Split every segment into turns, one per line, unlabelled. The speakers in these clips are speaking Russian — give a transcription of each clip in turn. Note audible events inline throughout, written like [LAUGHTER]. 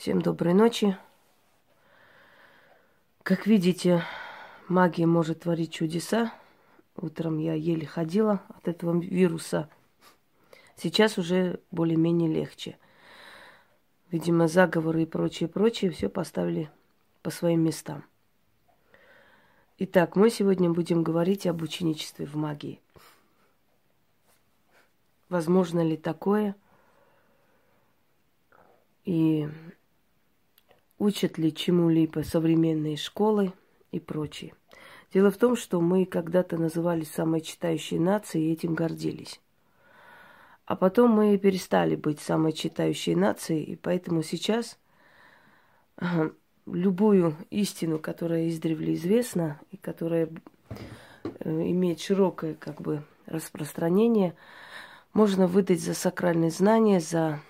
Всем доброй ночи. Как видите, магия может творить чудеса. Утром я еле ходила от этого вируса. Сейчас уже более-менее легче. Видимо, заговоры и прочее, прочее все поставили по своим местам. Итак, мы сегодня будем говорить об ученичестве в магии. Возможно ли такое? И учат ли чему-либо современные школы и прочее. Дело в том, что мы когда-то назывались самой читающей нацией и этим гордились. А потом мы перестали быть самой читающей нацией, и поэтому сейчас любую истину, которая издревле известна и которая э, имеет широкое как бы распространение, можно выдать за сакральные знания, за,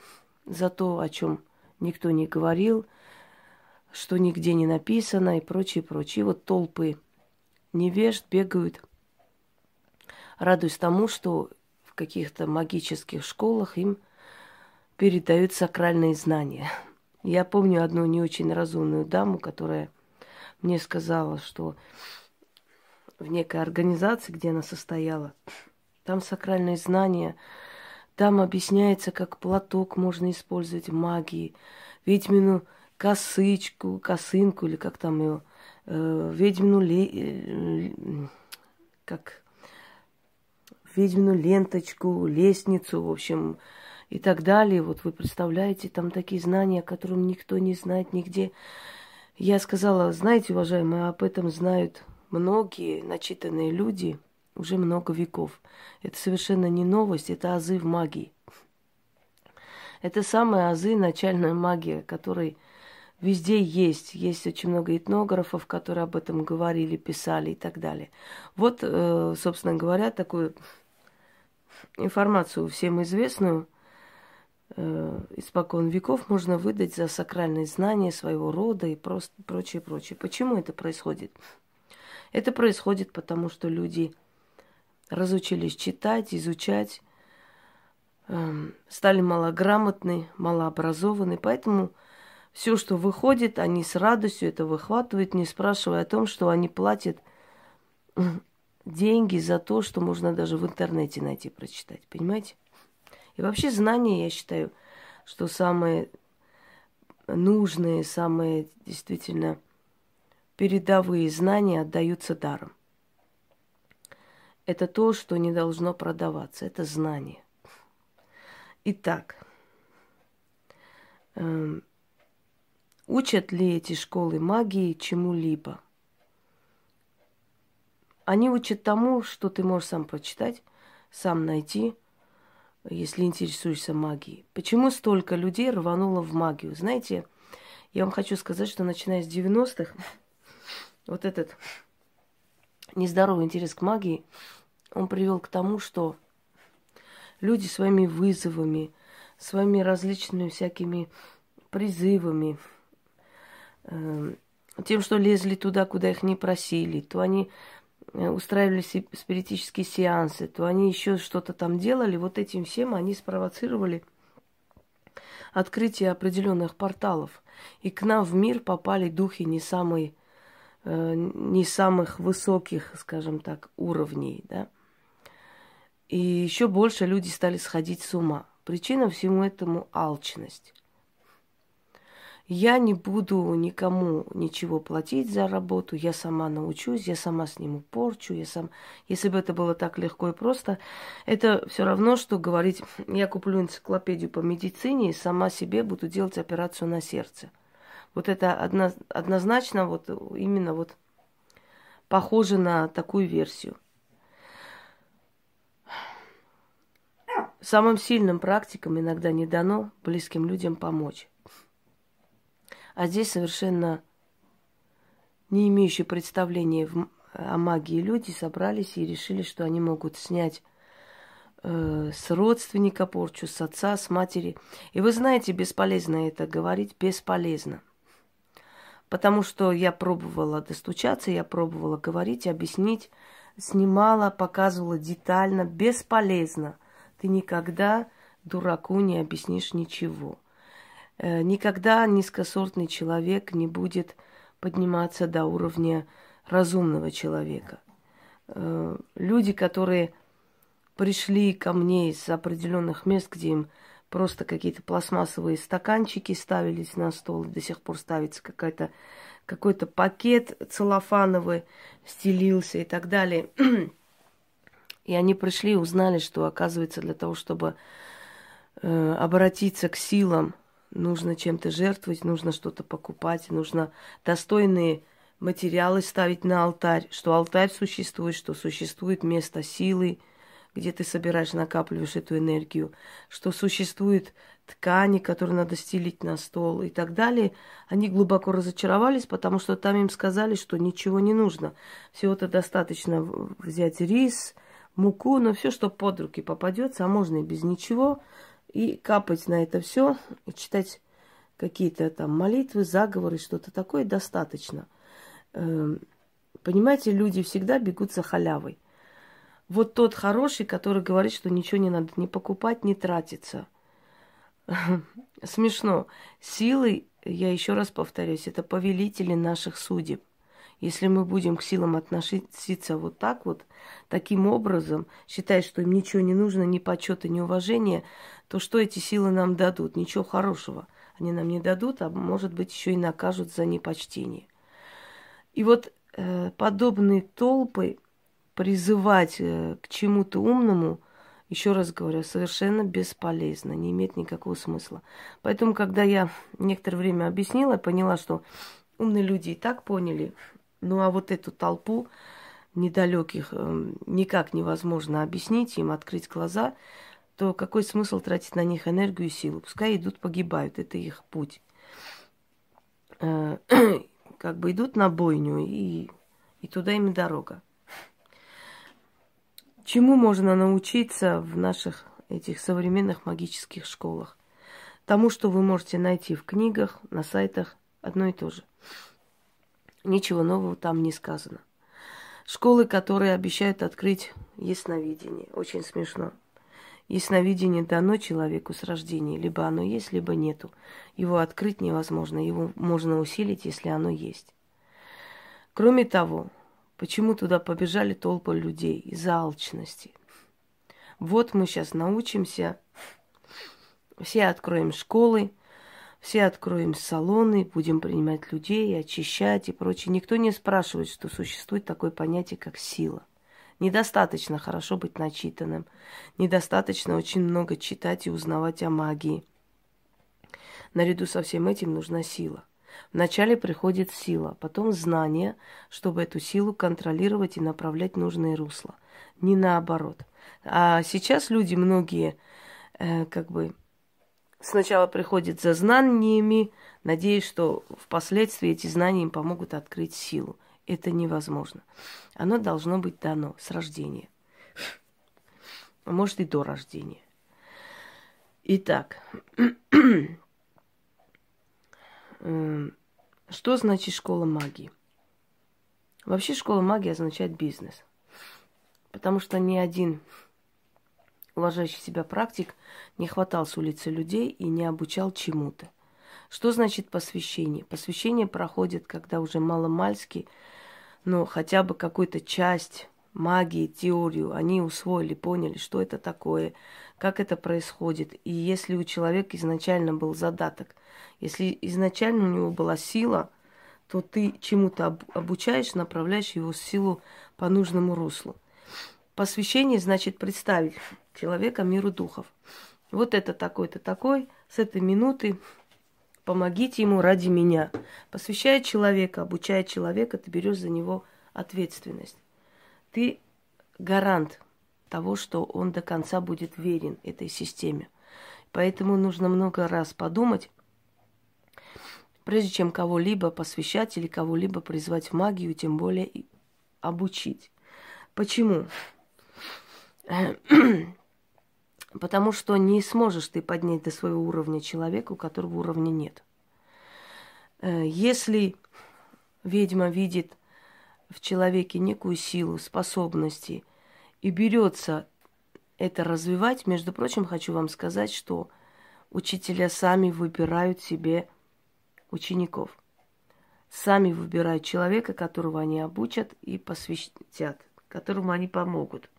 за то, о чем никто не говорил – что нигде не написано и прочее, прочее. И вот толпы невежд бегают, радуясь тому, что в каких-то магических школах им передают сакральные знания. Я помню одну не очень разумную даму, которая мне сказала, что в некой организации, где она состояла, там сакральные знания, там объясняется, как платок можно использовать в магии, ведьмину косычку, косынку, или как там его, э, ведьмину ле... Э, как ведьмину ленточку, лестницу, в общем, и так далее. Вот вы представляете, там такие знания, о которых никто не знает нигде. Я сказала, знаете, уважаемые, об этом знают многие начитанные люди уже много веков. Это совершенно не новость, это азы в магии. Это самые азы, начальная магия, которой Везде есть. Есть очень много этнографов, которые об этом говорили, писали и так далее. Вот, э, собственно говоря, такую информацию всем известную э, испокон веков можно выдать за сакральные знания своего рода и просто прочее, прочее. Почему это происходит? Это происходит потому, что люди разучились читать, изучать, эм, стали малограмотны, малообразованы, поэтому все, что выходит, они с радостью это выхватывают, не спрашивая о том, что они платят [CLEARS THROAT] деньги за то, что можно даже в интернете найти, прочитать. Понимаете? И вообще знания, я считаю, что самые нужные, самые действительно передовые знания отдаются даром. Это то, что не должно продаваться. Это знание. Итак, эм, Учат ли эти школы магии чему-либо? Они учат тому, что ты можешь сам прочитать, сам найти, если интересуешься магией. Почему столько людей рвануло в магию? Знаете, я вам хочу сказать, что начиная с 90-х, [LAUGHS] вот этот нездоровый интерес к магии, он привел к тому, что люди своими вызовами, своими различными всякими призывами, тем, что лезли туда, куда их не просили, то они э, устраивали спиритические сеансы, то они еще что-то там делали. Вот этим всем они спровоцировали открытие определенных порталов. И к нам в мир попали духи не самые, э, не самых высоких, скажем так, уровней, да. И еще больше люди стали сходить с ума. Причина всему этому алчность. Я не буду никому ничего платить за работу, я сама научусь, я сама сниму порчу, я сам... Если бы это было так легко и просто, это все равно, что говорить, я куплю энциклопедию по медицине и сама себе буду делать операцию на сердце. Вот это одно, однозначно вот именно вот похоже на такую версию. Самым сильным практикам иногда не дано близким людям помочь. А здесь совершенно не имеющие представления о магии люди собрались и решили, что они могут снять э, с родственника порчу, с отца, с матери. И вы знаете, бесполезно это говорить, бесполезно. Потому что я пробовала достучаться, я пробовала говорить, объяснить, снимала, показывала детально, бесполезно. Ты никогда дураку не объяснишь ничего. Э, никогда низкосортный человек не будет подниматься до уровня разумного человека. Э, люди, которые пришли ко мне из определенных мест, где им просто какие-то пластмассовые стаканчики ставились на стол, до сих пор ставится какая-то какой-то пакет целлофановый стелился и так далее. [CLEARS THROAT] И они пришли и узнали, что, оказывается, для того, чтобы э, обратиться к силам, нужно чем-то жертвовать, нужно что-то покупать, нужно достойные материалы ставить на алтарь, что алтарь существует, что существует место силы, где ты собираешь, накапливаешь эту энергию, что существует ткани, которые надо стелить на стол и так далее. Они глубоко разочаровались, потому что там им сказали, что ничего не нужно. Всего-то достаточно взять рис, муку, но все, что под руки попадется, а можно и без ничего, и капать на это все, и читать какие-то там молитвы, заговоры, что-то такое, достаточно. Эм, понимаете, люди всегда бегут за халявой. Вот тот хороший, который говорит, что ничего не надо не покупать, не тратиться. [LAUGHS] Смешно. Силы, я еще раз повторюсь, это повелители наших судеб. Если мы будем к силам относиться вот так вот, таким образом, считая, что им ничего не нужно, ни почета, ни уважения, то что эти силы нам дадут? Ничего хорошего. Они нам не дадут, а может быть еще и накажут за непочтение. И вот э, подобные толпы призывать э, к чему-то умному, еще раз говорю, совершенно бесполезно, не имеет никакого смысла. Поэтому, когда я некоторое время объяснила, поняла, что умные люди и так поняли, ну а вот эту толпу недалеких э, никак невозможно объяснить, им открыть глаза, то какой смысл тратить на них энергию и силу? Пускай идут, погибают, это их путь. Э, [CLEARS THROAT] как бы идут на бойню, и, и туда им дорога. Чему можно научиться в наших этих современных магических школах? Тому, что вы можете найти в книгах, на сайтах, одно и то же. Ничего нового там не сказано. Школы, которые обещают открыть ясновидение. Очень смешно. Ясновидение дано человеку с рождения. Либо оно есть, либо нету. Его открыть невозможно. Его можно усилить, если оно есть. Кроме того, почему туда побежали толпы людей? Из-за алчности. Вот мы сейчас научимся, все откроем школы, все откроем салоны, будем принимать людей, очищать и прочее. Никто не спрашивает, что существует такое понятие, как сила. Недостаточно хорошо быть начитанным. Недостаточно очень много читать и узнавать о магии. Наряду со всем этим нужна сила. Вначале приходит сила, потом знание, чтобы эту силу контролировать и направлять в нужное русло. Не наоборот. А сейчас люди многие э, как бы сначала приходят за знаниями, надеясь, что впоследствии эти знания им помогут открыть силу. Это невозможно. Оно должно быть дано с рождения. А может и до рождения. Итак, [CLEARS THROAT] что значит школа магии? Вообще школа магии означает бизнес. Потому что ни один уважающий себя практик не хватал с улицы людей и не обучал чему-то. Что значит посвящение? Посвящение проходит, когда уже маломальски, но хотя бы какую-то часть магии, теорию они усвоили, поняли, что это такое, как это происходит. И если у человека изначально был задаток, если изначально у него была сила, то ты чему-то обучаешь, направляешь его силу по нужному руслу. Посвящение значит представить человека миру духов. Вот это такой-то такой, с этой минуты помогите ему ради меня. Посвящая человека, обучая человека, ты берешь за него ответственность. Ты гарант того, что он до конца будет верен этой системе. Поэтому нужно много раз подумать, прежде чем кого-либо посвящать или кого-либо призвать в магию, тем более обучить. Почему? [CLEARS THROAT] Потому что не сможешь ты поднять до своего уровня человека, у которого уровня нет. Э, если ведьма видит в человеке некую силу, способности и берется это развивать, между прочим, хочу вам сказать, что Учителя сами выбирают себе учеников. Сами выбирают человека, которого они обучат и посвятят, которому они помогут,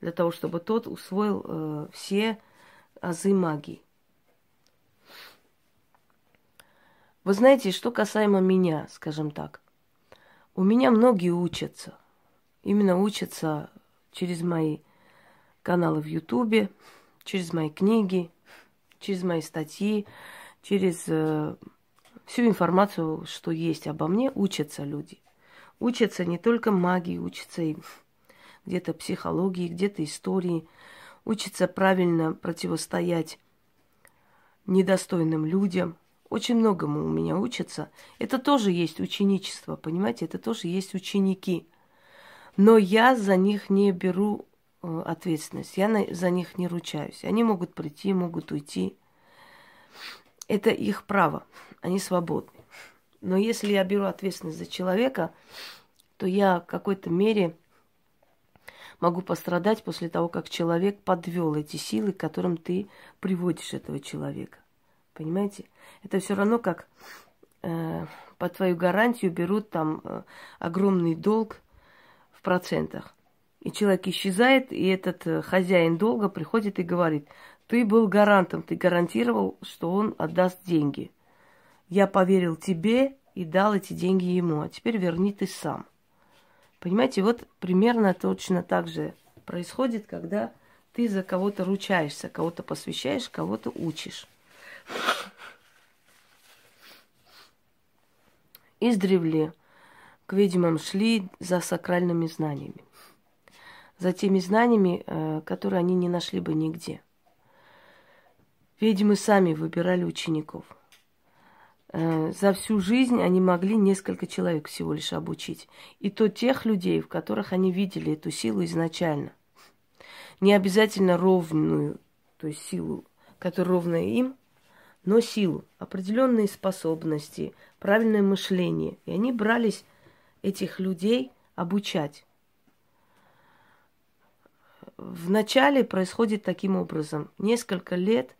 для того, чтобы тот усвоил э, все азы магии. Вы знаете, что касаемо меня, скажем так. У меня многие учатся. Именно учатся через мои каналы в Ютубе, через мои книги, через мои статьи, через э, всю информацию, что есть обо мне, учатся люди. Учатся не только магии, учатся и где-то психологии, где-то истории, учатся правильно противостоять недостойным людям. Очень многому у меня учатся. Это тоже есть ученичество, понимаете? Это тоже есть ученики. Но я за них не беру э, ответственность. Я за них не ручаюсь. Они могут прийти, могут уйти. Это их право. Они свободны. Но если я беру ответственность за человека, то я в какой-то мере могу пострадать после того, как человек подвел эти силы, к которым ты приводишь этого человека. Понимаете? Это все равно как э, по твою гарантию берут там э, огромный долг в процентах. И человек исчезает, и этот э, хозяин долга приходит и говорит, ты был гарантом, ты гарантировал, что он отдаст деньги. Я поверил тебе и дал эти деньги ему, а теперь верни ты сам. Понимаете, вот примерно точно так же происходит, когда ты за кого-то ручаешься, кого-то посвящаешь, кого-то учишь. Издревле к ведьмам шли за сакральными знаниями. За теми знаниями, э, которые они не нашли бы нигде. Ведьмы сами выбирали учеников. Э, за всю жизнь они могли несколько человек всего лишь обучить. И то тех людей, в которых они видели эту силу изначально. Не обязательно ровную, то есть силу, которая ровная им, но силу, определенные способности, правильное мышление. И они брались этих людей обучать. Вначале происходит таким образом. Несколько лет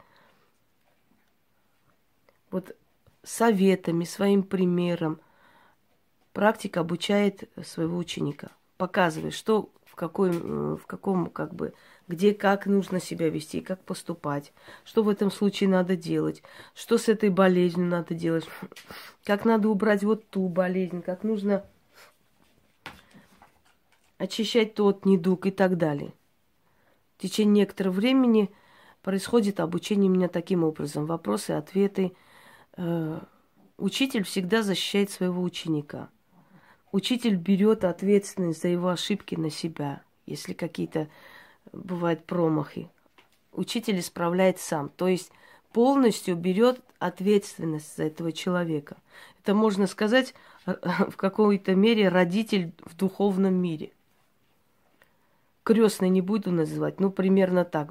вот советами, своим примером практик обучает своего ученика, показывает, что в, какой, в каком, как бы, где как нужно себя вести, как поступать, что в этом случае надо делать, что с этой болезнью надо делать, как надо убрать вот ту болезнь, как нужно очищать тот недуг и так далее. В течение некоторого времени происходит обучение меня таким образом. Вопросы, ответы – Э, учитель всегда защищает своего ученика. Учитель берет ответственность за его ошибки на себя, если какие-то бывают промахи. Учитель исправляет сам, то есть полностью берет ответственность за этого человека. Это можно сказать [LAUGHS] в какой-то мере родитель в духовном мире. Крестный не буду называть, но примерно так.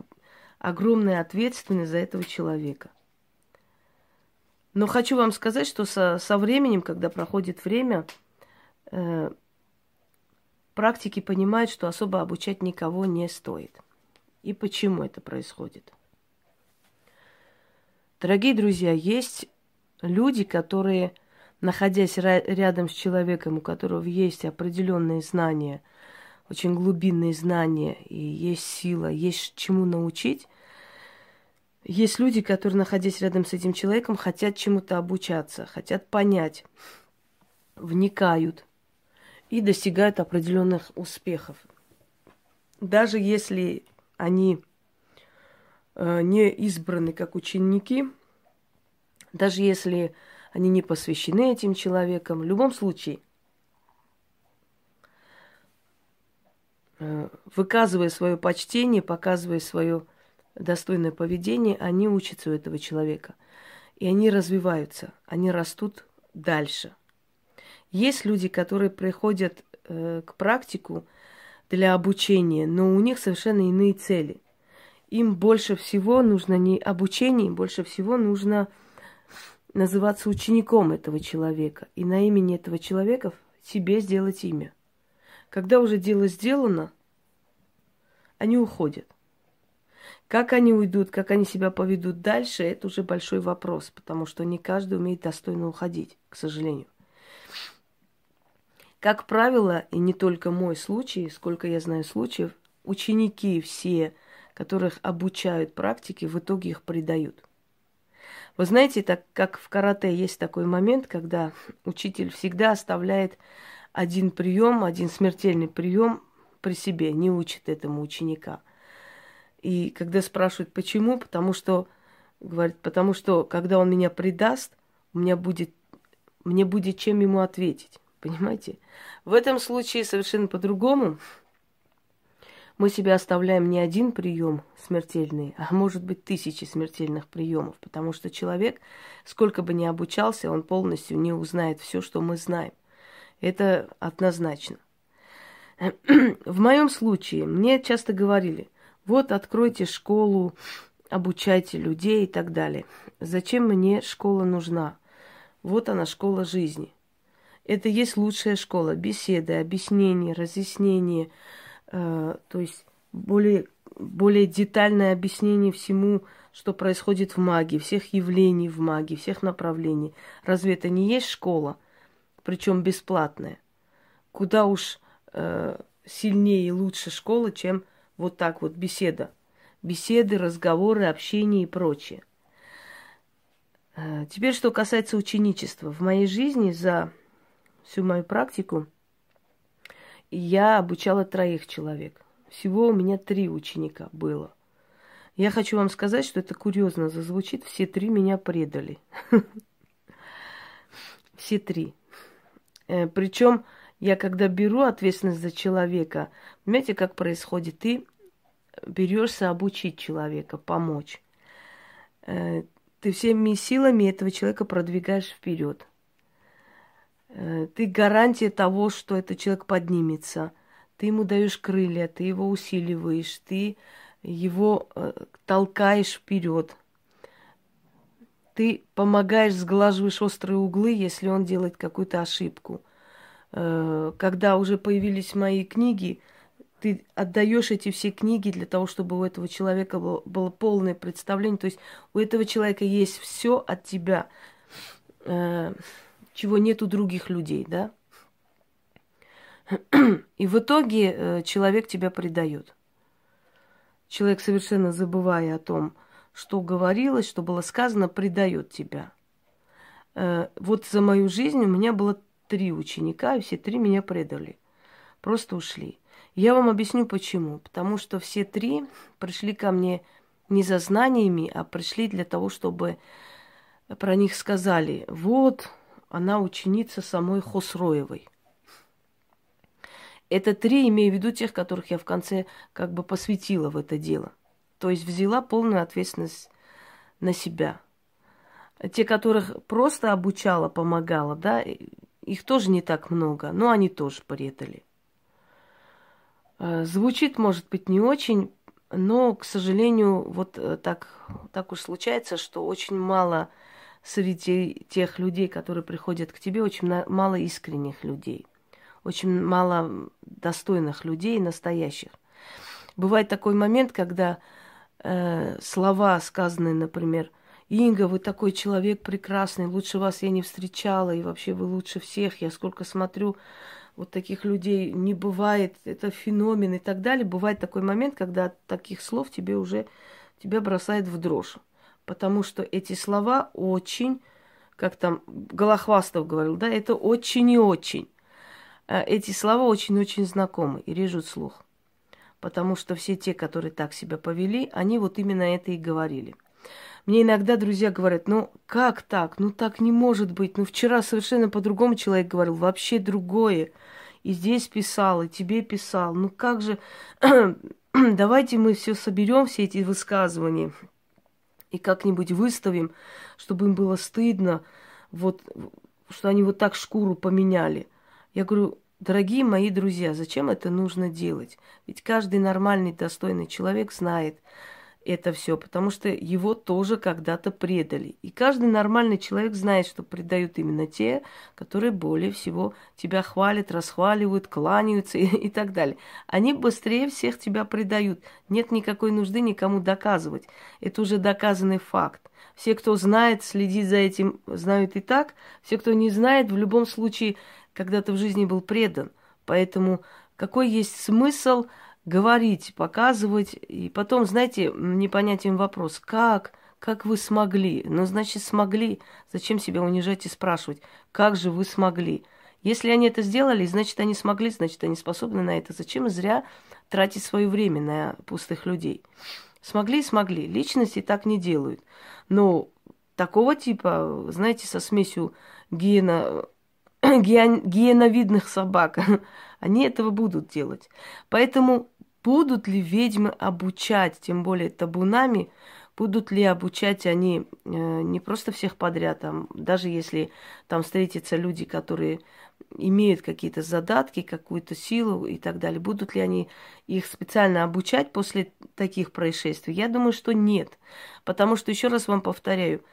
Огромная ответственность за этого человека. Но хочу вам сказать, что со, со временем, когда проходит время, э, практики понимают, что особо обучать никого не стоит. И почему это происходит? Дорогие друзья, есть люди, которые, находясь рядом с человеком, у которого есть определенные знания, очень глубинные знания, и есть сила, есть чему научить, есть люди, которые, находясь рядом с этим человеком, хотят чему-то обучаться, хотят понять, вникают и достигают определенных успехов. Даже если они э, не избраны как ученики, даже если они не посвящены этим человекам, в любом случае, э, выказывая свое почтение, показывая свое достойное поведение, они учатся у этого человека. И они развиваются, они растут дальше. Есть люди, которые приходят э, к практику для обучения, но у них совершенно иные цели. Им больше всего нужно не обучение, им больше всего нужно называться учеником этого человека. И на имени этого человека себе сделать имя. Когда уже дело сделано, они уходят. Как они уйдут, как они себя поведут дальше, это уже большой вопрос, потому что не каждый умеет достойно уходить, к сожалению. Как правило, и не только мой случай, сколько я знаю случаев, ученики все, которых обучают практике, в итоге их предают. Вы знаете, так как в карате есть такой момент, когда учитель всегда оставляет один прием, один смертельный прием при себе, не учит этому ученика. И когда спрашивают, почему, потому что, говорит, потому что, когда он меня предаст, у меня будет, мне будет чем ему ответить. Понимаете? В этом случае совершенно по-другому. Мы себе оставляем не один прием смертельный, а может быть тысячи смертельных приемов, потому что человек, сколько бы ни обучался, он полностью не узнает все, что мы знаем. Это однозначно. [CLEARS THROAT] В моем случае мне часто говорили, вот откройте школу, обучайте людей и так далее. Зачем мне школа нужна? Вот она, школа жизни. Это есть лучшая школа. Беседы, объяснения, разъяснения, э, то есть более, более детальное объяснение всему, что происходит в магии, всех явлений в магии, всех направлений. Разве это не есть школа? причем бесплатная. Куда уж э, сильнее и лучше школа, чем вот так вот беседа. Беседы, разговоры, общение и прочее. Э, теперь, что касается ученичества. В моей жизни за всю мою практику я обучала троих человек. Всего у меня три ученика было. Я хочу вам сказать, что это курьезно зазвучит. Все три меня предали. [LAUGHS] Все три. Э, Причем я когда беру ответственность за человека, понимаете, как происходит? Ты берешься обучить человека, помочь. Э, ты всеми силами этого человека продвигаешь вперед. Э, ты гарантия того, что этот человек поднимется. Ты ему даешь крылья, ты его усиливаешь, ты его толкаешь вперед. Ты помогаешь, сглаживаешь острые углы, если он делает какую-то ошибку. Э, когда уже появились мои книги, ты отдаешь эти все книги для того, чтобы у этого человека было, было полное представление. То есть у этого человека есть все от тебя, э, чего нет у других людей, да? И в итоге э, человек тебя предает. Человек, совершенно забывая о том, что говорилось, что было сказано, предает тебя. Вот за мою жизнь у меня было три ученика, и все три меня предали. Просто ушли. Я вам объясню почему. Потому что все три пришли ко мне не за знаниями, а пришли для того, чтобы про них сказали, вот она ученица самой Хосроевой. Это три, имею в виду тех, которых я в конце как бы посвятила в это дело. То есть взяла полную ответственность на себя. Те, которых просто обучала, помогала, да, их тоже не так много, но они тоже предали. Э, звучит, может быть, не очень, но, к сожалению, вот э, так, так уж случается, что очень мало среди тех людей, которые приходят к тебе, очень мало искренних людей, очень мало достойных людей, настоящих. Бывает такой момент, когда э, слова, сказанные, например, Инга, вы такой человек прекрасный, лучше вас я не встречала, и вообще вы лучше всех. Я сколько смотрю, вот таких людей не бывает, это феномен и так далее. Бывает такой момент, когда от таких слов тебе уже, тебя бросает в дрожь. Потому что эти слова очень, как там Голохвастов говорил, да, это очень и очень. А эти слова очень-очень знакомы и режут слух. Потому что все те, которые так себя повели, они вот именно это и говорили – мне иногда друзья говорят, ну как так? Ну так не может быть. Ну вчера совершенно по-другому человек говорил, вообще другое. И здесь писал, и тебе писал. Ну как же... [CLEARS THROAT] Давайте мы все соберем, все эти высказывания, и как-нибудь выставим, чтобы им было стыдно, вот, что они вот так шкуру поменяли. Я говорю, дорогие мои друзья, зачем это нужно делать? Ведь каждый нормальный, достойный человек знает, это все, потому что его тоже когда-то предали. И каждый нормальный человек знает, что предают именно те, которые более всего тебя хвалят, расхваливают, кланяются [LAUGHS] и, и так далее. Они быстрее всех тебя предают. Нет никакой нужды никому доказывать. Это уже доказанный факт. Все, кто знает, следит за этим, знают и так. Все, кто не знает, в любом случае когда-то в жизни был предан. Поэтому какой есть смысл говорить, показывать. И потом, знаете, непонятен вопрос, как, как вы смогли? Ну, значит, смогли. Зачем себя унижать и спрашивать, как же вы смогли? Если они это сделали, значит, они смогли, значит, они способны на это. Зачем зря тратить свое время на пустых людей? Смогли, смогли. Личности так не делают. Но такого типа, знаете, со смесью гена, [COUGHS] ген, геновидных собак, [LAUGHS] они этого будут делать. Поэтому Будут ли ведьмы обучать, тем более табунами, будут ли обучать они э, не просто всех подряд, там, даже если там встретятся люди, которые имеют какие-то задатки, какую-то силу и так далее, будут ли они их специально обучать после таких происшествий? Я думаю, что нет. Потому что, еще раз вам повторяю,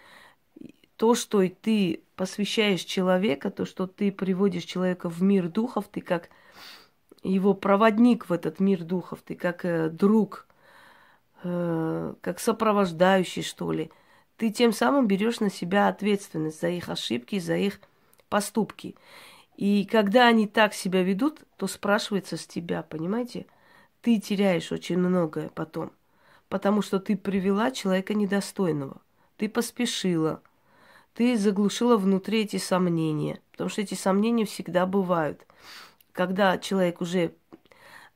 то, что ты посвящаешь человека, то, что ты приводишь человека в мир духов, ты как его проводник в этот мир духов, ты как э, друг, э, как сопровождающий, что ли. Ты тем самым берешь на себя ответственность за их ошибки, за их поступки. И когда они так себя ведут, то спрашивается с тебя, понимаете? Ты теряешь очень многое потом, потому что ты привела человека недостойного, ты поспешила, ты заглушила внутри эти сомнения, потому что эти сомнения всегда бывают когда человек уже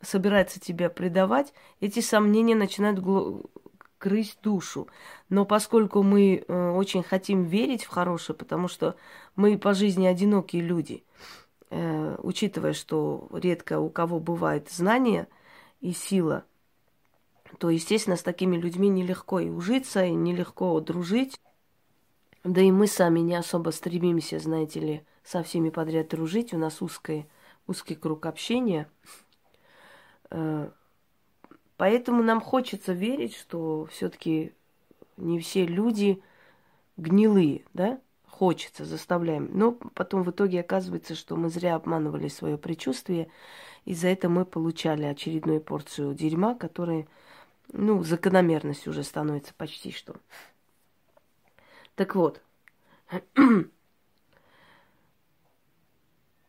собирается тебя предавать, эти сомнения начинают грызть душу. Но поскольку мы э, очень хотим верить в хорошее, потому что мы по жизни одинокие люди, э, учитывая, что редко у кого бывает знания и сила, то, естественно, с такими людьми нелегко и ужиться, и нелегко дружить. Да и мы сами не особо стремимся, знаете ли, со всеми подряд дружить. У нас узкая узкий круг общения. Э, поэтому нам хочется верить, что все-таки не все люди гнилые, да? Хочется, заставляем. Но потом в итоге оказывается, что мы зря обманывали свое предчувствие, и за это мы получали очередную порцию дерьма, которая, ну, закономерностью уже становится почти что. Так вот,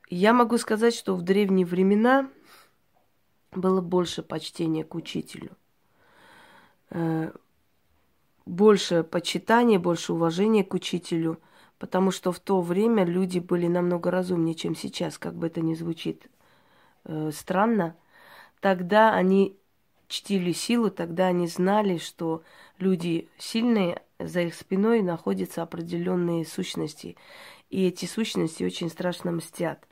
Я могу сказать, что в древние времена было больше почтения к учителю. Э, больше почитания, больше уважения к учителю, потому что в то время люди были намного разумнее, чем сейчас, как бы это ни звучит э, странно. Тогда они чтили силу, тогда они знали, что люди сильные, за их спиной находятся определенные сущности. И эти сущности очень страшно мстят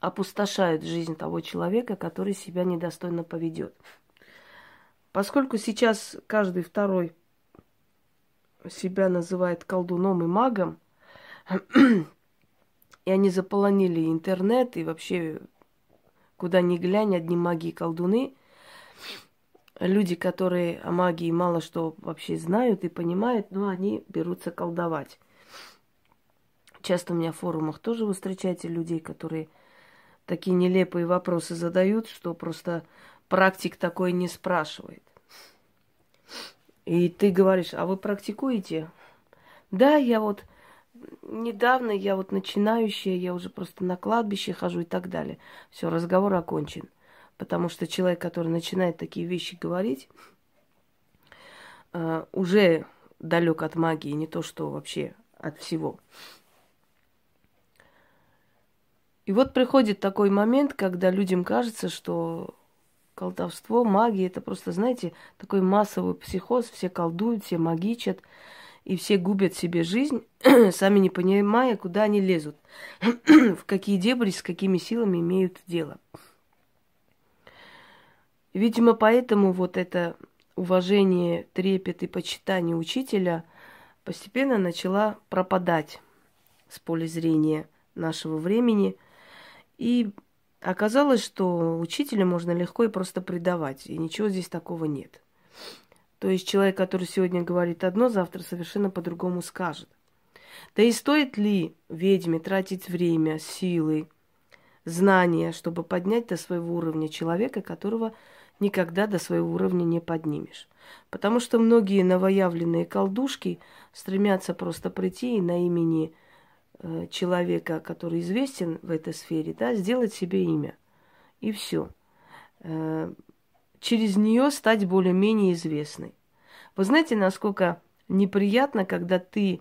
опустошают жизнь того человека, который себя недостойно поведет. Поскольку сейчас каждый второй себя называет колдуном и магом, [CLEARS THROAT] и они заполонили интернет и вообще куда ни глянь, одни маги и колдуны, люди, которые о магии мало что вообще знают и понимают, но они берутся колдовать. Часто у меня в форумах тоже вы встречаете людей, которые такие нелепые вопросы задают, что просто практик такой не спрашивает. И ты говоришь, а вы практикуете? Да, я вот недавно, я вот начинающая, я уже просто на кладбище хожу и так далее. Все, разговор окончен. Потому что человек, который начинает такие вещи говорить, э, уже далек от магии, не то что вообще от всего. И вот приходит такой момент, когда людям кажется, что колдовство, магия, это просто, знаете, такой массовый психоз, все колдуют, все магичат, и все губят себе жизнь, [CLEARS THROAT] сами не понимая, куда они лезут, [CLEARS THROAT] в какие дебри, с какими силами имеют дело. Видимо, поэтому вот это уважение, трепет и почитание учителя постепенно начала пропадать с поля зрения нашего времени – и оказалось, что учителя можно легко и просто предавать, и ничего здесь такого нет. То есть человек, который сегодня говорит одно, завтра совершенно по-другому скажет. Да и стоит ли ведьме тратить время, силы, знания, чтобы поднять до своего уровня человека, которого никогда до своего уровня не поднимешь. Потому что многие новоявленные колдушки стремятся просто прийти и на имени человека, который известен в этой сфере, да, сделать себе имя. И все. Э, через нее стать более-менее известной. Вы знаете, насколько неприятно, когда ты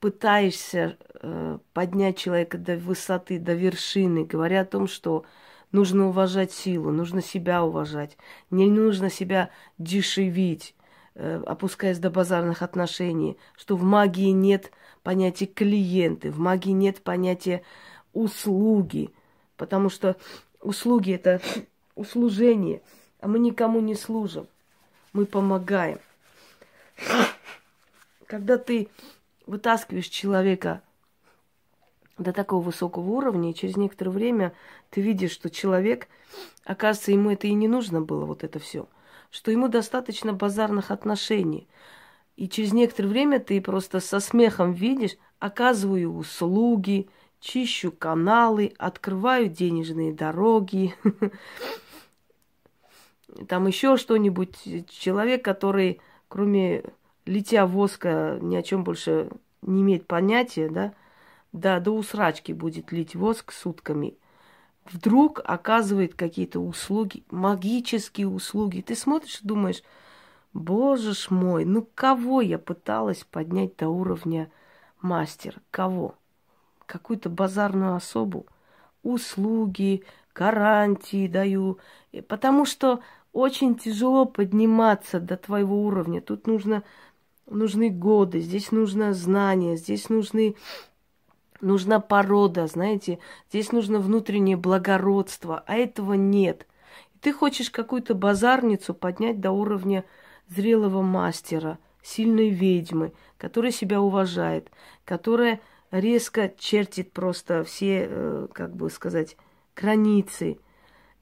пытаешься э, поднять человека до высоты, до вершины, говоря о том, что нужно уважать силу, нужно себя уважать, не нужно себя дешевить, э, опускаясь до базарных отношений, что в магии нет понятия клиенты, в магии нет понятия услуги, потому что услуги это услужение, а мы никому не служим, мы помогаем. Когда ты вытаскиваешь человека до такого высокого уровня, и через некоторое время ты видишь, что человек, оказывается, ему это и не нужно было, вот это все, что ему достаточно базарных отношений. И через некоторое время ты просто со смехом видишь, оказываю услуги, чищу каналы, открываю денежные дороги, [LAUGHS] там еще что-нибудь. Человек, который, кроме литья воска, ни о чем больше не имеет понятия, да, да, до усрачки будет лить воск сутками, вдруг оказывает какие-то услуги, магические услуги. Ты смотришь и думаешь, боже ж мой, ну кого я пыталась поднять до уровня мастера? Кого? Какую-то базарную особу? Услуги, гарантии даю. Потому что очень тяжело подниматься до твоего уровня. Тут нужно, нужны годы, здесь нужно знание, здесь нужны нужна порода, знаете, здесь нужно внутреннее благородство, а этого нет. ты хочешь какую-то базарницу поднять до уровня зрелого мастера, сильной ведьмы, которая себя уважает, которая резко чертит просто все, э, как бы сказать, границы.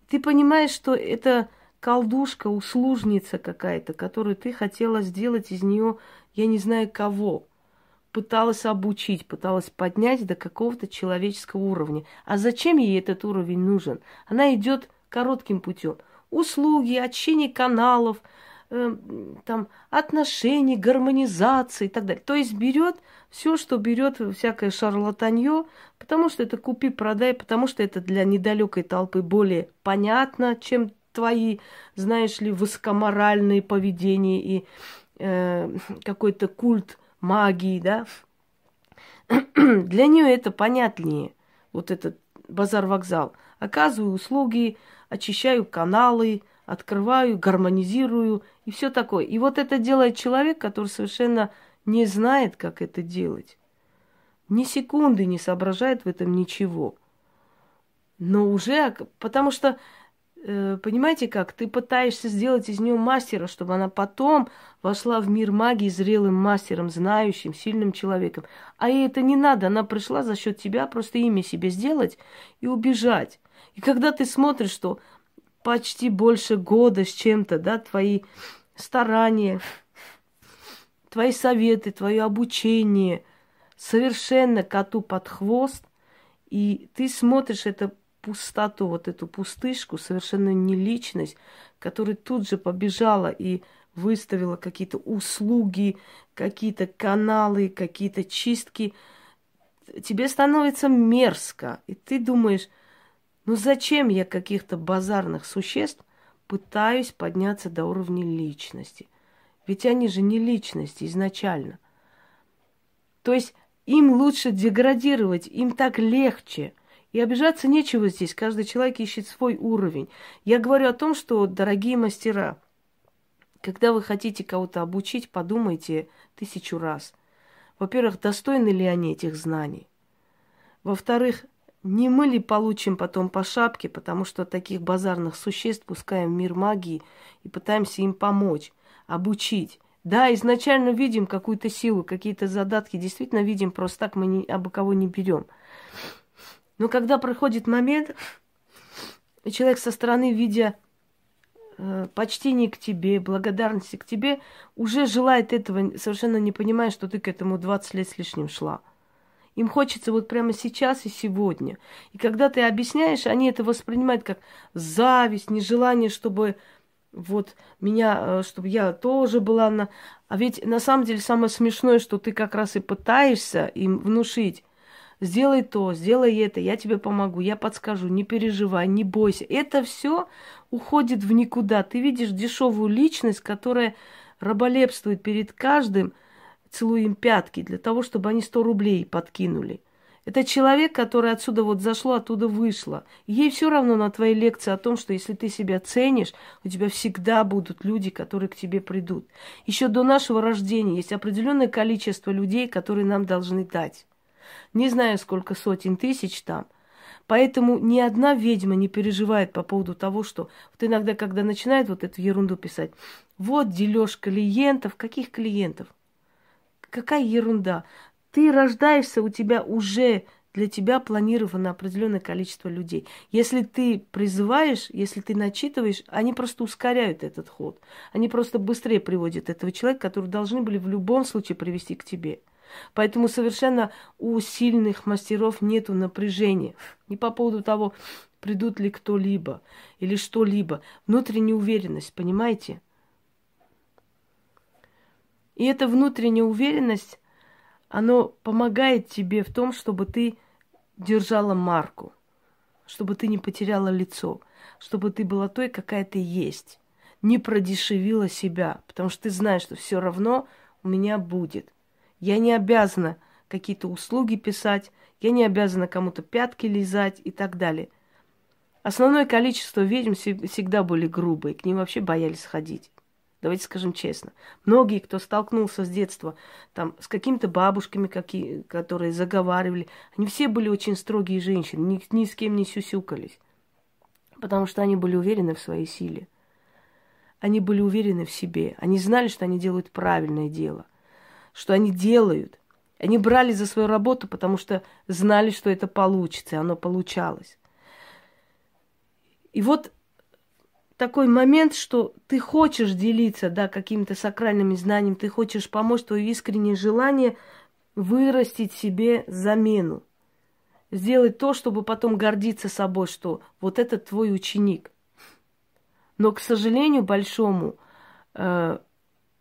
Ты понимаешь, что это колдушка, услужница какая-то, которую ты хотела сделать из нее, я не знаю кого. Пыталась обучить, пыталась поднять до какого-то человеческого уровня. А зачем ей этот уровень нужен? Она идет коротким путем. Услуги, очищение каналов, э, там, отношений, гармонизации и так далее. То есть берет все, что берет всякое шарлатанье, потому что это купи-продай, потому что это для недалекой толпы более понятно, чем твои, знаешь ли, высокоморальные поведения и э, какой-то культ магии, да. [CLEARS THROAT] Для нее это понятнее, вот этот базар-вокзал. Оказываю услуги, очищаю каналы, открываю, гармонизирую и все такое. И вот это делает человек, который совершенно не знает, как это делать. Ни секунды не соображает в этом ничего. Но уже, потому что Э, понимаете как, ты пытаешься сделать из нее мастера, чтобы она потом вошла в мир магии зрелым мастером, знающим, сильным человеком. А ей это не надо, она пришла за счет тебя просто имя себе сделать и убежать. И когда ты смотришь, что почти больше года с чем-то, да, твои старания, твои советы, твое обучение совершенно коту под хвост, и ты смотришь это пустоту, вот эту пустышку, совершенно не личность, которая тут же побежала и выставила какие-то услуги, какие-то каналы, какие-то чистки, тебе становится мерзко. И ты думаешь, ну зачем я каких-то базарных существ пытаюсь подняться до уровня личности? Ведь они же не личности изначально. То есть им лучше деградировать, им так легче – и обижаться нечего здесь. Каждый человек ищет свой уровень. Я говорю о том, что, дорогие мастера, когда вы хотите кого-то обучить, подумайте тысячу раз. Во-первых, достойны ли они этих знаний? Во-вторых, не мы ли получим потом по шапке, потому что таких базарных существ пускаем в мир магии и пытаемся им помочь, обучить. Да, изначально видим какую-то силу, какие-то задатки, действительно видим, просто так мы ни, абы кого не берем. Но когда проходит момент, и человек со стороны, видя э, почтения к тебе, благодарности к тебе, уже желает этого, совершенно не понимая, что ты к этому 20 лет с лишним шла. Им хочется вот прямо сейчас и сегодня. И когда ты объясняешь, они это воспринимают как зависть, нежелание, чтобы вот меня, э, чтобы я тоже была на... А ведь на самом деле самое смешное, что ты как раз и пытаешься им внушить. Сделай то, сделай это, я тебе помогу, я подскажу, не переживай, не бойся. Это все уходит в никуда. Ты видишь дешевую личность, которая раболепствует перед каждым, целуя им пятки, для того, чтобы они 100 рублей подкинули. Это человек, который отсюда вот зашло, оттуда вышло. Ей все равно на твои лекции о том, что если ты себя ценишь, у тебя всегда будут люди, которые к тебе придут. Еще до нашего рождения есть определенное количество людей, которые нам должны дать. Не знаю, сколько сотен тысяч там. Поэтому ни одна ведьма не переживает по поводу того, что вот иногда, когда начинает вот эту ерунду писать, вот дележ клиентов, каких клиентов? Какая ерунда? Ты рождаешься, у тебя уже для тебя планировано определенное количество людей. Если ты призываешь, если ты начитываешь, они просто ускоряют этот ход. Они просто быстрее приводят этого человека, который должны были в любом случае привести к тебе. Поэтому совершенно у сильных мастеров нет напряжения. Не по поводу того, придут ли кто-либо или что-либо. Внутренняя уверенность, понимаете? И эта внутренняя уверенность оно помогает тебе в том, чтобы ты держала марку, чтобы ты не потеряла лицо, чтобы ты была той, какая ты есть, не продешевила себя, потому что ты знаешь, что все равно у меня будет. Я не обязана какие-то услуги писать, я не обязана кому-то пятки лизать и так далее. Основное количество ведьм всегда были грубые, к ним вообще боялись ходить. Давайте скажем честно. Многие, кто столкнулся с детства там, с какими-то бабушками, какие, которые заговаривали, они все были очень строгие женщины, ни, ни с кем не сюсюкались. Потому что они были уверены в своей силе. Они были уверены в себе. Они знали, что они делают правильное дело. Что они делают. Они брали за свою работу, потому что знали, что это получится, и оно получалось. И вот такой момент, что ты хочешь делиться, да, какими-то сакральными знаниями, ты хочешь помочь, твое искреннее желание вырастить себе замену. Сделать то, чтобы потом гордиться собой, что вот это твой ученик. Но, к сожалению, большому, э,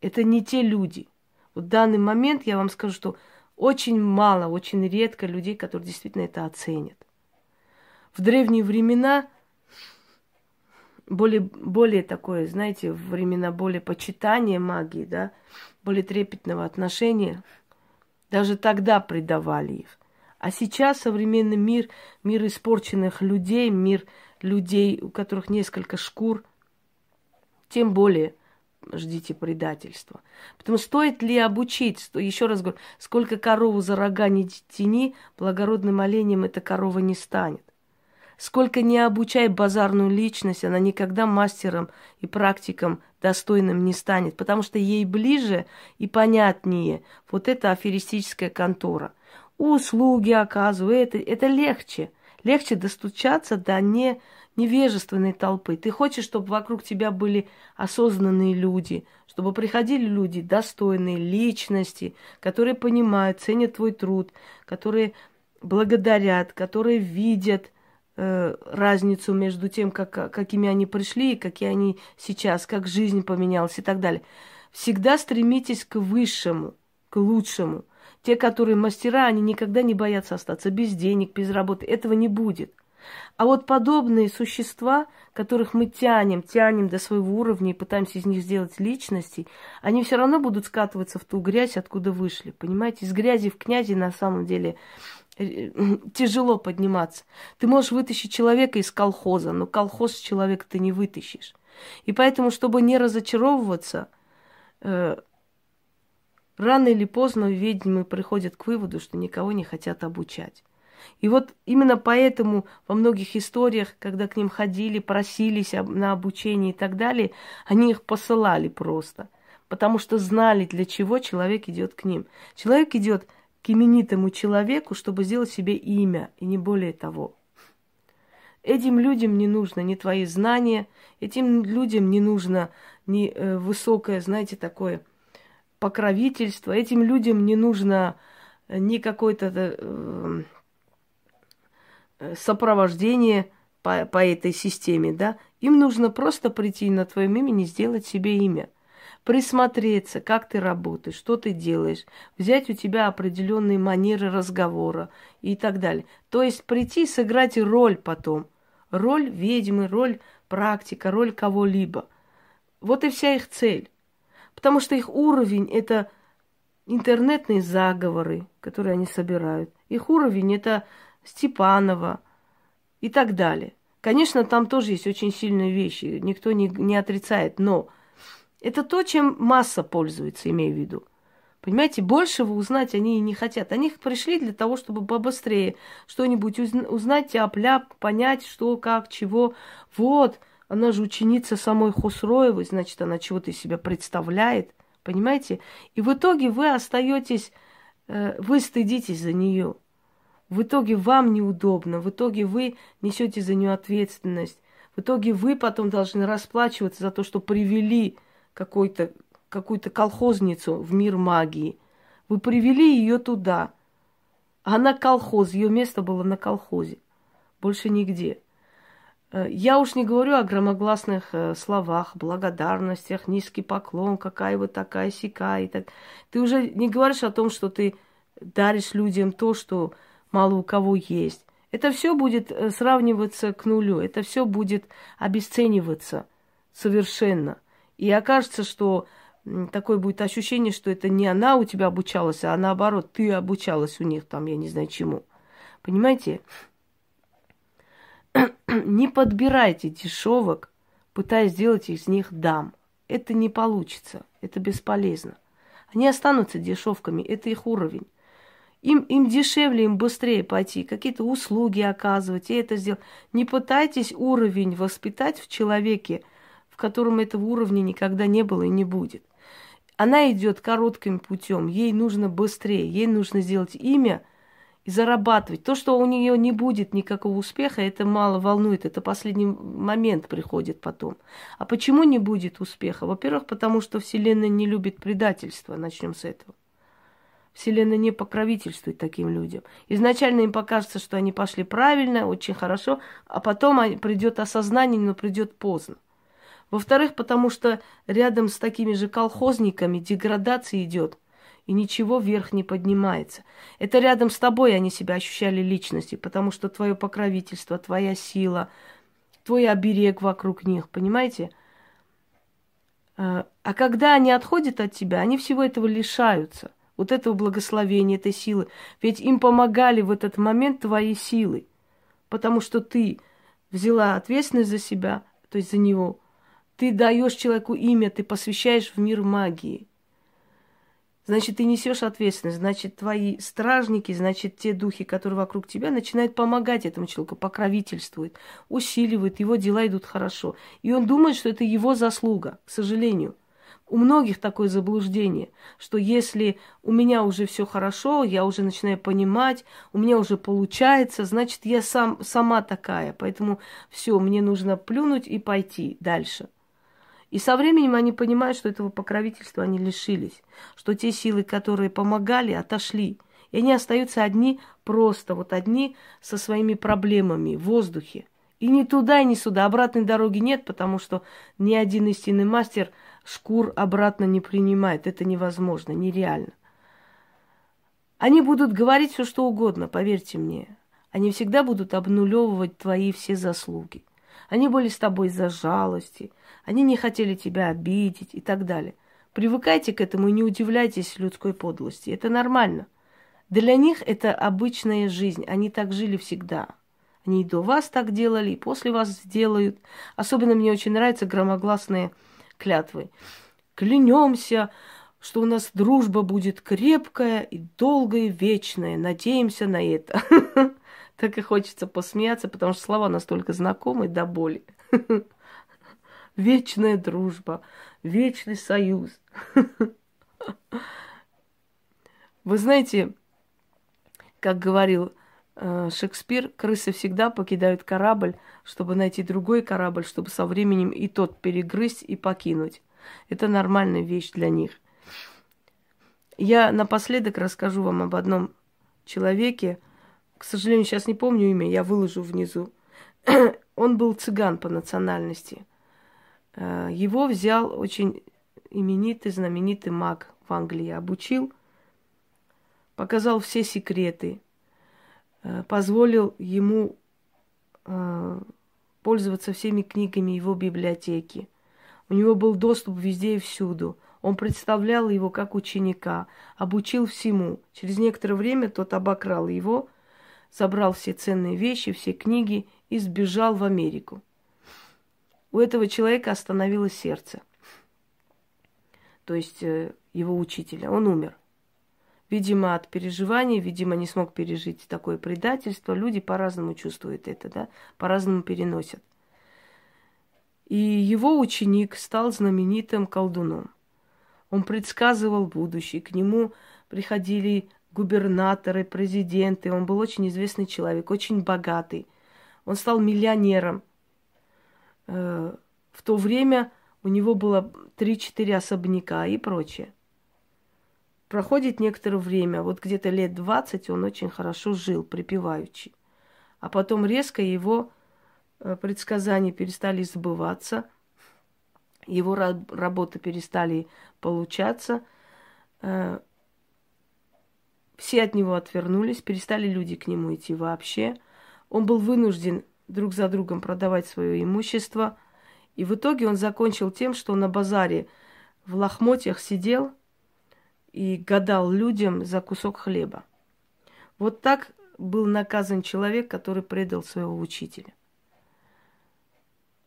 это не те люди. В данный момент я вам скажу, что очень мало, очень редко людей, которые действительно это оценят. В древние времена более, более такое, знаете, времена более почитания магии, да, более трепетного отношения, даже тогда предавали их. А сейчас современный мир, мир испорченных людей, мир людей, у которых несколько шкур, тем более ждите предательства. Потому стоит ли обучить, еще раз говорю, сколько корову за рога не тяни, благородным оленем эта корова не станет. Сколько не обучай базарную личность, она никогда мастером и практиком достойным не станет, потому что ей ближе и понятнее вот эта аферистическая контора. Услуги оказывают, это, это легче. Легче достучаться до не, невежественной толпы. Ты хочешь, чтобы вокруг тебя были осознанные люди, чтобы приходили люди достойные, личности, которые понимают, ценят твой труд, которые благодарят, которые видят – разницу между тем, как, какими они пришли и какие они сейчас, как жизнь поменялась и так далее. Всегда стремитесь к высшему, к лучшему. Те, которые мастера, они никогда не боятся остаться без денег, без работы. Этого не будет. А вот подобные существа, которых мы тянем, тянем до своего уровня и пытаемся из них сделать личности, они все равно будут скатываться в ту грязь, откуда вышли. Понимаете, из грязи в князи на самом деле Э, [LAUGHS] тяжело подниматься. Ты можешь вытащить человека из колхоза, но колхоз человека ты не вытащишь. И поэтому, чтобы не разочаровываться, э, рано или поздно ведьмы приходят к выводу, что никого не хотят обучать. И вот именно поэтому во многих историях, когда к ним ходили, просились на обучение и так далее, они их посылали просто. Потому что знали, для чего человек идет к ним. Человек идет к именитому человеку, чтобы сделать себе имя, и не более того. Этим людям не нужно ни твои знания, этим людям не нужно ни э, высокое, знаете, такое покровительство, этим людям не нужно ни какое-то э, э, сопровождение по, по этой системе, да. Им нужно просто прийти на твоем имени, сделать себе имя присмотреться, как ты работаешь, что ты делаешь, взять у тебя определенные манеры разговора и так далее. То есть прийти и сыграть роль потом. Роль ведьмы, роль практика, роль кого-либо. Вот и вся их цель. Потому что их уровень – это интернетные заговоры, которые они собирают. Их уровень – это Степанова и так далее. Конечно, там тоже есть очень сильные вещи, никто не, не отрицает, но – это то, чем масса пользуется, имею в виду. Понимаете, большего узнать они и не хотят. Они пришли для того, чтобы побыстрее что-нибудь узнать, тяп-ляп, понять, что, как, чего. Вот, она же ученица самой Хусроевой, значит, она чего-то из себя представляет. Понимаете? И в итоге вы остаетесь, э, вы стыдитесь за нее. В итоге вам неудобно, в итоге вы несете за нее ответственность. В итоге вы потом должны расплачиваться за то, что привели какой-то, какую-то колхозницу в мир магии. Вы привели ее туда. Она колхоз, ее место было на колхозе. Больше нигде. Э, я уж не говорю о громогласных э, словах, благодарностях, низкий поклон, какая вы такая сякая. Так. Ты уже не говоришь о том, что ты даришь людям то, что мало у кого есть. Это все будет э, сравниваться к нулю, это все будет обесцениваться совершенно. И окажется, что такое будет ощущение, что это не она у тебя обучалась, а наоборот, ты обучалась у них там, я не знаю чему. Понимаете? [CLEARS THROAT] не подбирайте дешевок, пытаясь сделать из них дам. Это не получится, это бесполезно. Они останутся дешевками, это их уровень. Им, им дешевле, им быстрее пойти, какие-то услуги оказывать, и это сделать. Не пытайтесь уровень воспитать в человеке – котором этого уровня никогда не было и не будет. Она идет коротким путем, ей нужно быстрее, ей нужно сделать имя и зарабатывать. То, что у нее не будет никакого успеха, это мало волнует, это последний момент приходит потом. А почему не будет успеха? Во-первых, потому что Вселенная не любит предательства, начнем с этого. Вселенная не покровительствует таким людям. Изначально им покажется, что они пошли правильно, очень хорошо, а потом придет осознание, но придет поздно. Во-вторых, потому что рядом с такими же колхозниками деградация идет, и ничего вверх не поднимается. Это рядом с тобой они себя ощущали личностью, потому что твое покровительство, твоя сила, твой оберег вокруг них, понимаете? А, а когда они отходят от тебя, они всего этого лишаются. Вот этого благословения, этой силы. Ведь им помогали в этот момент твои силы. Потому что ты взяла ответственность за себя, то есть за него, ты даешь человеку имя, ты посвящаешь в мир магии. Значит, ты несешь ответственность, значит, твои стражники, значит, те духи, которые вокруг тебя, начинают помогать этому человеку, покровительствуют, усиливают, его дела идут хорошо. И он думает, что это его заслуга, к сожалению. У многих такое заблуждение, что если у меня уже все хорошо, я уже начинаю понимать, у меня уже получается, значит, я сам, сама такая, поэтому все, мне нужно плюнуть и пойти дальше. И со временем они понимают, что этого покровительства они лишились, что те силы, которые помогали, отошли. И они остаются одни, просто вот одни со своими проблемами в воздухе. И ни туда, ни сюда. Обратной дороги нет, потому что ни один истинный мастер шкур обратно не принимает. Это невозможно, нереально. Они будут говорить все, что угодно, поверьте мне. Они всегда будут обнулевывать твои все заслуги. Они были с тобой из-за жалости, они не хотели тебя обидеть и так далее. Привыкайте к этому и не удивляйтесь людской подлости. Это нормально. Для них это обычная жизнь. Они так жили всегда. Они и до вас так делали, и после вас сделают. Особенно мне очень нравятся громогласные клятвы. Клянемся, что у нас дружба будет крепкая и долгая и вечная. Надеемся на это. [LAUGHS] Так и хочется посмеяться, потому что слова настолько знакомы до боли. [LAUGHS] вечная дружба, вечный союз. [LAUGHS] Вы знаете, как говорил э, Шекспир, крысы всегда покидают корабль, чтобы найти другой корабль, чтобы со временем и тот перегрызть и покинуть. Это нормальная вещь для них. Я напоследок расскажу вам об одном человеке. К сожалению, сейчас не помню имя, я выложу внизу. [CLEARS THROAT] Он был цыган по национальности. Э, его взял очень именитый, знаменитый маг в Англии, обучил, показал все секреты, э, позволил ему э, пользоваться всеми книгами его библиотеки. У него был доступ везде и всюду. Он представлял его как ученика, обучил всему. Через некоторое время тот обокрал его, забрал все ценные вещи, все книги и сбежал в Америку. У этого человека остановилось сердце. То есть э, его учителя. Он умер. Видимо, от переживаний, видимо, не смог пережить такое предательство. Люди по-разному чувствуют это, да, по-разному переносят. И его ученик стал знаменитым колдуном. Он предсказывал будущее. К нему приходили губернаторы, президенты. Он был очень известный человек, очень богатый. Он стал миллионером. Э, в то время у него было 3-4 особняка и прочее. Проходит некоторое время, вот где-то лет 20 он очень хорошо жил, припеваючи. А потом резко его э, предсказания перестали сбываться – его работы перестали получаться, э, все от него отвернулись, перестали люди к нему идти вообще. Он был вынужден друг за другом продавать свое имущество. И в итоге он закончил тем, что на базаре в лохмотьях сидел и гадал людям за кусок хлеба. Вот так был наказан человек, который предал своего учителя.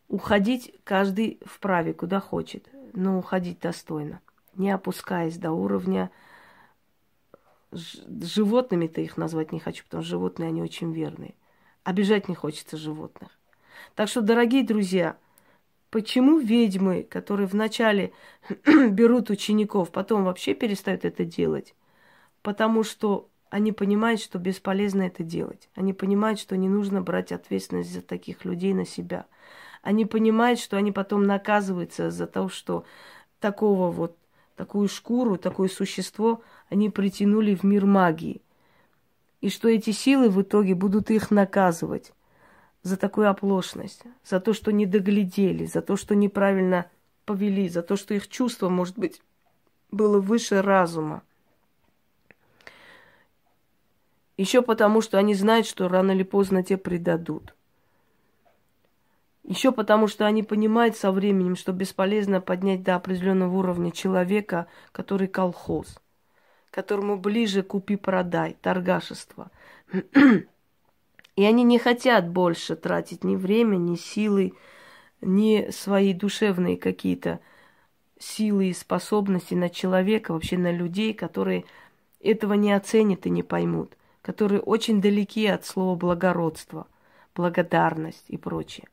Уходить каждый вправе, куда хочет, но уходить достойно, не опускаясь до уровня животными-то их назвать не хочу, потому что животные, они очень верные. Обижать не хочется животных. Так что, дорогие друзья, почему ведьмы, которые вначале [CLEARS THROAT] берут учеников, потом вообще перестают это делать? Потому что они понимают, что бесполезно это делать. Они понимают, что не нужно брать ответственность за таких людей на себя – они понимают, что они потом наказываются за то, что такого вот, такую шкуру, такое существо они притянули в мир магии. И что эти силы в итоге будут их наказывать за такую оплошность, за то, что не доглядели, за то, что неправильно повели, за то, что их чувство, может быть, было выше разума. Еще потому, что они знают, что рано или поздно те предадут. Еще потому, что они понимают со временем, что бесполезно поднять до определенного уровня человека, который колхоз, которому ближе купи-продай, торгашество. И они не хотят больше тратить ни время, ни силы, ни свои душевные какие-то силы и способности на человека, вообще на людей, которые этого не оценят и не поймут, которые очень далеки от слова благородство, благодарность и прочее.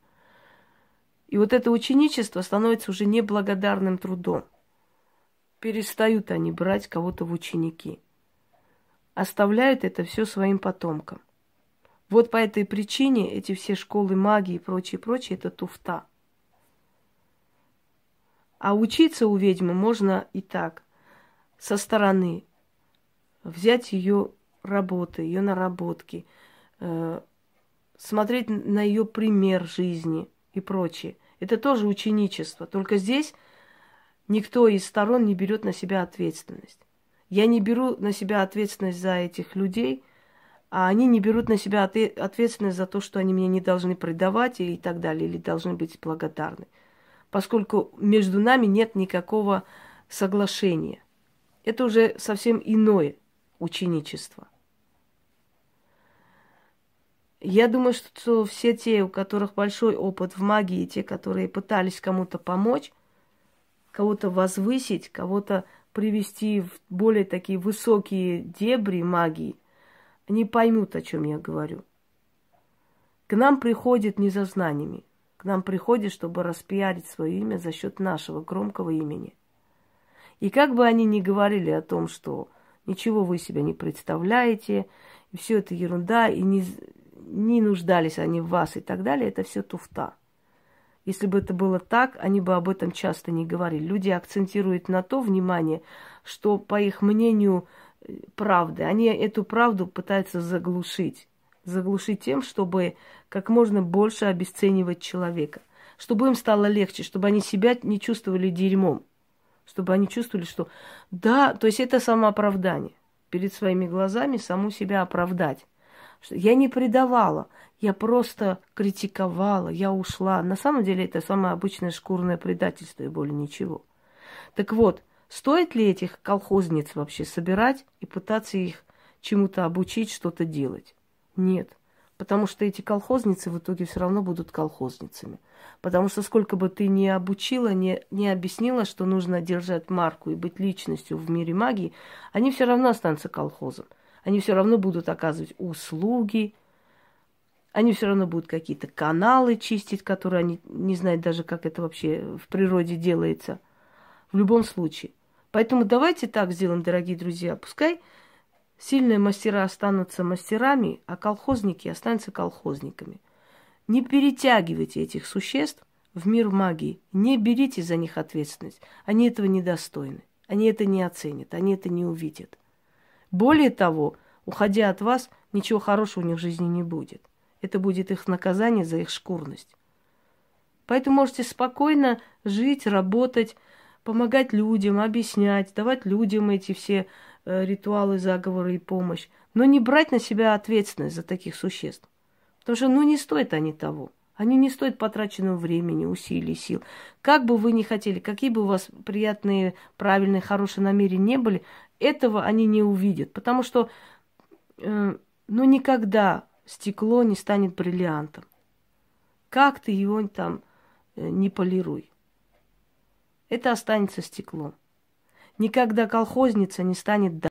И вот это ученичество становится уже неблагодарным трудом. Перестают они брать кого-то в ученики. Оставляют это все своим потомкам. Вот по этой причине эти все школы магии и прочее, прочее, это туфта. А учиться у ведьмы можно и так, со стороны. Взять ее работы, ее наработки, э, смотреть на ее пример жизни и прочее. Это тоже ученичество. Только здесь никто из сторон не берет на себя ответственность. Я не беру на себя ответственность за этих людей, а они не берут на себя ответственность за то, что они меня не должны предавать и так далее, или должны быть благодарны. Поскольку между нами нет никакого соглашения. Это уже совсем иное ученичество. Я думаю, что все те, у которых большой опыт в магии, те, которые пытались кому-то помочь, кого-то возвысить, кого-то привести в более такие высокие дебри магии, они поймут, о чем я говорю. К нам приходит не за знаниями, к нам приходит, чтобы распиарить свое имя за счет нашего громкого имени. И как бы они ни говорили о том, что ничего вы себя не представляете, все это ерунда, и не, не нуждались они в вас и так далее, это все туфта. Если бы это было так, они бы об этом часто не говорили. Люди акцентируют на то внимание, что, по их мнению, э, правда. Они эту правду пытаются заглушить. Заглушить тем, чтобы как можно больше обесценивать человека. Чтобы им стало легче, чтобы они себя не чувствовали дерьмом. Чтобы они чувствовали, что да, то есть это самооправдание. Перед своими глазами саму себя оправдать. Я не предавала, я просто критиковала, я ушла. На самом деле это самое обычное шкурное предательство и более ничего. Так вот, стоит ли этих колхозниц вообще собирать и пытаться их чему-то обучить, что-то делать? Нет. Потому что эти колхозницы в итоге все равно будут колхозницами. Потому что сколько бы ты ни обучила, не, не объяснила, что нужно держать марку и быть личностью в мире магии, они все равно останутся колхозом. Они все равно будут оказывать услуги, они все равно будут какие-то каналы чистить, которые они не знают даже, как это вообще в природе делается. В любом случае. Поэтому давайте так сделаем, дорогие друзья. Пускай сильные мастера останутся мастерами, а колхозники останутся колхозниками. Не перетягивайте этих существ в мир магии. Не берите за них ответственность. Они этого недостойны. Они это не оценят, они это не увидят. Более того, уходя от вас, ничего хорошего у них в жизни не будет. Это будет их наказание за их шкурность. Поэтому можете спокойно жить, работать, помогать людям, объяснять, давать людям эти все э, ритуалы, заговоры и помощь, но не брать на себя ответственность за таких существ. Потому что, ну, не стоят они того. Они не стоят потраченного времени, усилий, сил. Как бы вы ни хотели, какие бы у вас приятные, правильные, хорошие намерения не были, этого они не увидят, потому что э, ну никогда стекло не станет бриллиантом. Как ты его там э, не полируй. Это останется стеклом. Никогда колхозница не станет